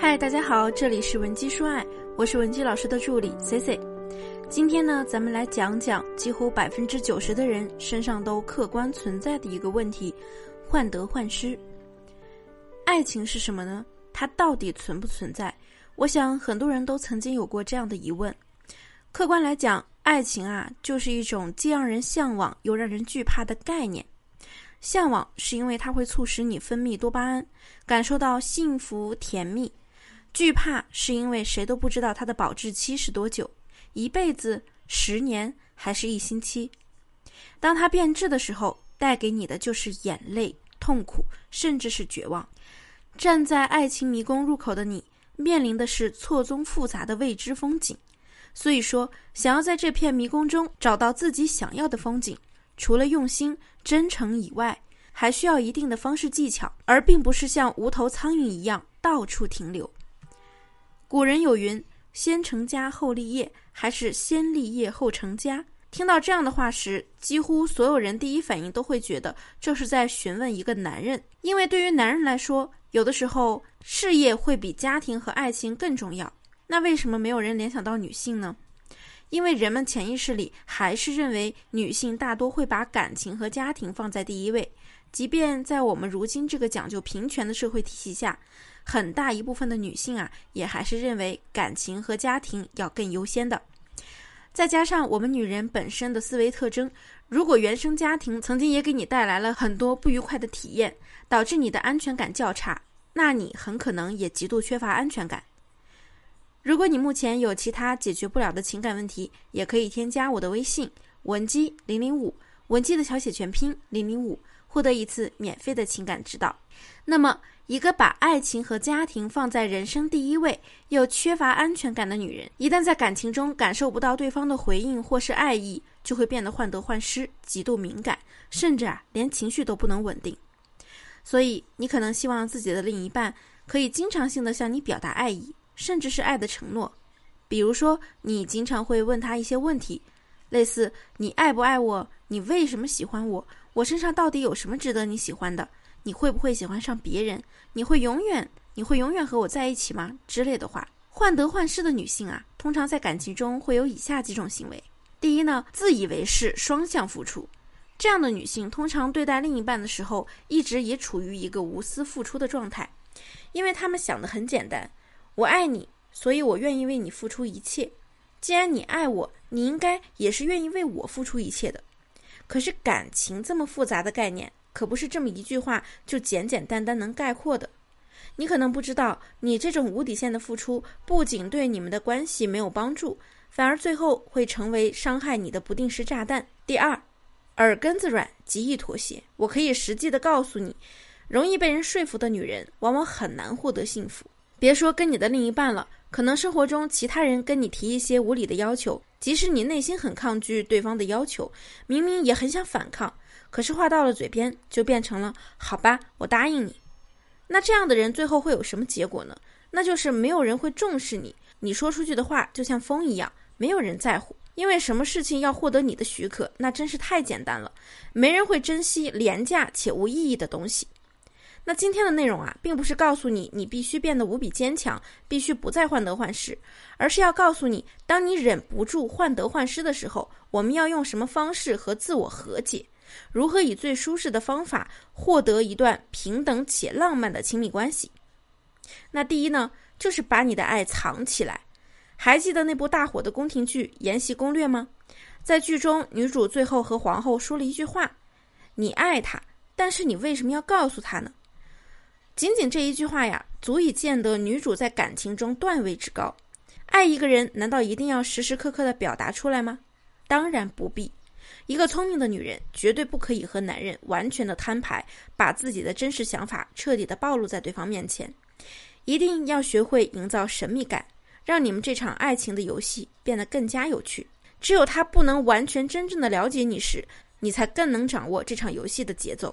嗨，大家好，这里是文姬说爱，我是文姬老师的助理 C C。今天呢，咱们来讲讲几乎百分之九十的人身上都客观存在的一个问题——患得患失。爱情是什么呢？它到底存不存在？我想很多人都曾经有过这样的疑问。客观来讲，爱情啊，就是一种既让人向往又让人惧怕的概念。向往是因为它会促使你分泌多巴胺，感受到幸福甜蜜。惧怕是因为谁都不知道它的保质期是多久，一辈子、十年还是一星期。当它变质的时候，带给你的就是眼泪、痛苦，甚至是绝望。站在爱情迷宫入口的你，面临的是错综复杂的未知风景。所以说，想要在这片迷宫中找到自己想要的风景，除了用心、真诚以外，还需要一定的方式技巧，而并不是像无头苍蝇一样到处停留。古人有云：“先成家后立业，还是先立业后成家？”听到这样的话时，几乎所有人第一反应都会觉得这是在询问一个男人，因为对于男人来说，有的时候事业会比家庭和爱情更重要。那为什么没有人联想到女性呢？因为人们潜意识里还是认为女性大多会把感情和家庭放在第一位，即便在我们如今这个讲究平权的社会体系下。很大一部分的女性啊，也还是认为感情和家庭要更优先的。再加上我们女人本身的思维特征，如果原生家庭曾经也给你带来了很多不愉快的体验，导致你的安全感较差，那你很可能也极度缺乏安全感。如果你目前有其他解决不了的情感问题，也可以添加我的微信文姬零零五，文姬的小写全拼零零五，获得一次免费的情感指导。那么。一个把爱情和家庭放在人生第一位，又缺乏安全感的女人，一旦在感情中感受不到对方的回应或是爱意，就会变得患得患失、极度敏感，甚至啊连情绪都不能稳定。所以，你可能希望自己的另一半可以经常性的向你表达爱意，甚至是爱的承诺。比如说，你经常会问他一些问题，类似“你爱不爱我？你为什么喜欢我？我身上到底有什么值得你喜欢的？”你会不会喜欢上别人？你会永远你会永远和我在一起吗？之类的话，患得患失的女性啊，通常在感情中会有以下几种行为。第一呢，自以为是双向付出，这样的女性通常对待另一半的时候，一直也处于一个无私付出的状态，因为他们想的很简单：我爱你，所以我愿意为你付出一切。既然你爱我，你应该也是愿意为我付出一切的。可是感情这么复杂的概念。可不是这么一句话就简简单单能概括的。你可能不知道，你这种无底线的付出，不仅对你们的关系没有帮助，反而最后会成为伤害你的不定时炸弹。第二，耳根子软，极易妥协。我可以实际的告诉你，容易被人说服的女人，往往很难获得幸福。别说跟你的另一半了，可能生活中其他人跟你提一些无理的要求，即使你内心很抗拒对方的要求，明明也很想反抗。可是话到了嘴边，就变成了好吧，我答应你。那这样的人最后会有什么结果呢？那就是没有人会重视你，你说出去的话就像风一样，没有人在乎。因为什么事情要获得你的许可，那真是太简单了，没人会珍惜廉价且无意义的东西。那今天的内容啊，并不是告诉你你必须变得无比坚强，必须不再患得患失，而是要告诉你，当你忍不住患得患失的时候，我们要用什么方式和自我和解。如何以最舒适的方法获得一段平等且浪漫的亲密关系？那第一呢，就是把你的爱藏起来。还记得那部大火的宫廷剧《延禧攻略》吗？在剧中，女主最后和皇后说了一句话：“你爱他，但是你为什么要告诉他呢？”仅仅这一句话呀，足以见得女主在感情中段位之高。爱一个人，难道一定要时时刻刻的表达出来吗？当然不必。一个聪明的女人绝对不可以和男人完全的摊牌，把自己的真实想法彻底的暴露在对方面前。一定要学会营造神秘感，让你们这场爱情的游戏变得更加有趣。只有他不能完全真正的了解你时，你才更能掌握这场游戏的节奏。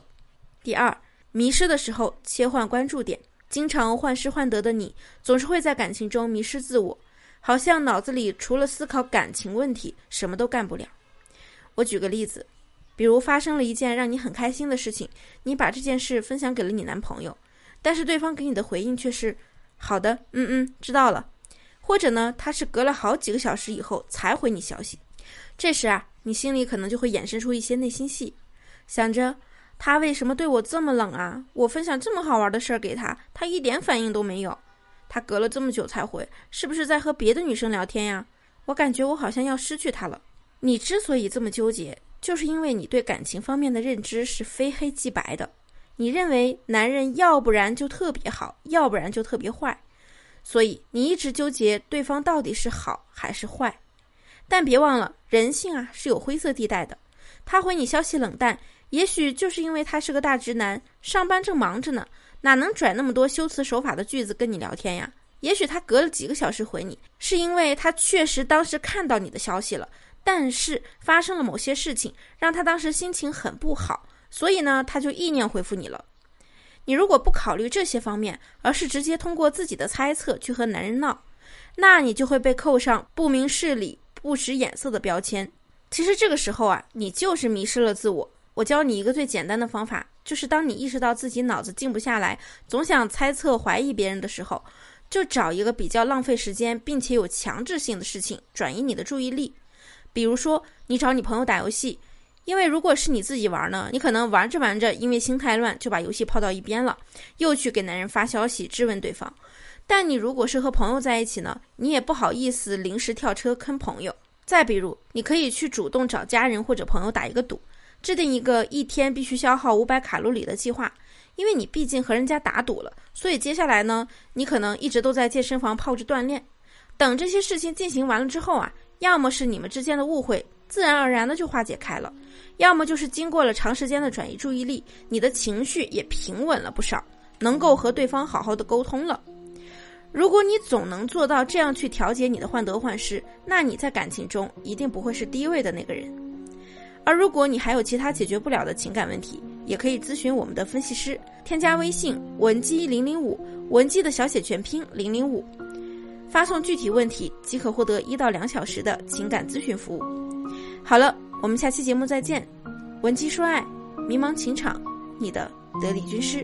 第二，迷失的时候切换关注点。经常患失患得的你，总是会在感情中迷失自我，好像脑子里除了思考感情问题，什么都干不了。我举个例子，比如发生了一件让你很开心的事情，你把这件事分享给了你男朋友，但是对方给你的回应却是：“好的，嗯嗯，知道了。或者呢，他是隔了好几个小时以后才回你消息，这时啊，你心里可能就会衍生出一些内心戏，想着他为什么对我这么冷啊？我分享这么好玩的事儿给他，他一点反应都没有。他隔了这么久才回，是不是在和别的女生聊天呀？我感觉我好像要失去他了。你之所以这么纠结，就是因为你对感情方面的认知是非黑即白的。你认为男人要不然就特别好，要不然就特别坏。所以你一直纠结对方到底是好还是坏，但别忘了人性啊是有灰色地带的。他回你消息冷淡，也许就是因为他是个大直男，上班正忙着呢，哪能拽那么多修辞手法的句子跟你聊天呀？也许他隔了几个小时回你，是因为他确实当时看到你的消息了，但是发生了某些事情，让他当时心情很不好，所以呢他就意念回复你了。你如果不考虑这些方面，而是直接通过自己的猜测去和男人闹，那你就会被扣上不明事理、不识眼色的标签。其实这个时候啊，你就是迷失了自我。我教你一个最简单的方法，就是当你意识到自己脑子静不下来，总想猜测、怀疑别人的时候，就找一个比较浪费时间并且有强制性的事情转移你的注意力。比如说，你找你朋友打游戏。因为如果是你自己玩呢，你可能玩着玩着，因为心太乱，就把游戏抛到一边了，又去给男人发消息质问对方。但你如果是和朋友在一起呢，你也不好意思临时跳车坑朋友。再比如，你可以去主动找家人或者朋友打一个赌，制定一个一天必须消耗五百卡路里的计划。因为你毕竟和人家打赌了，所以接下来呢，你可能一直都在健身房泡着锻炼。等这些事情进行完了之后啊，要么是你们之间的误会。自然而然的就化解开了，要么就是经过了长时间的转移注意力，你的情绪也平稳了不少，能够和对方好好的沟通了。如果你总能做到这样去调节你的患得患失，那你在感情中一定不会是低位的那个人。而如果你还有其他解决不了的情感问题，也可以咨询我们的分析师，添加微信文姬零零五，文姬的小写全拼零零五，发送具体问题即可获得一到两小时的情感咨询服务。好了，我们下期节目再见。文姬说爱，迷茫情场，你的得力军师。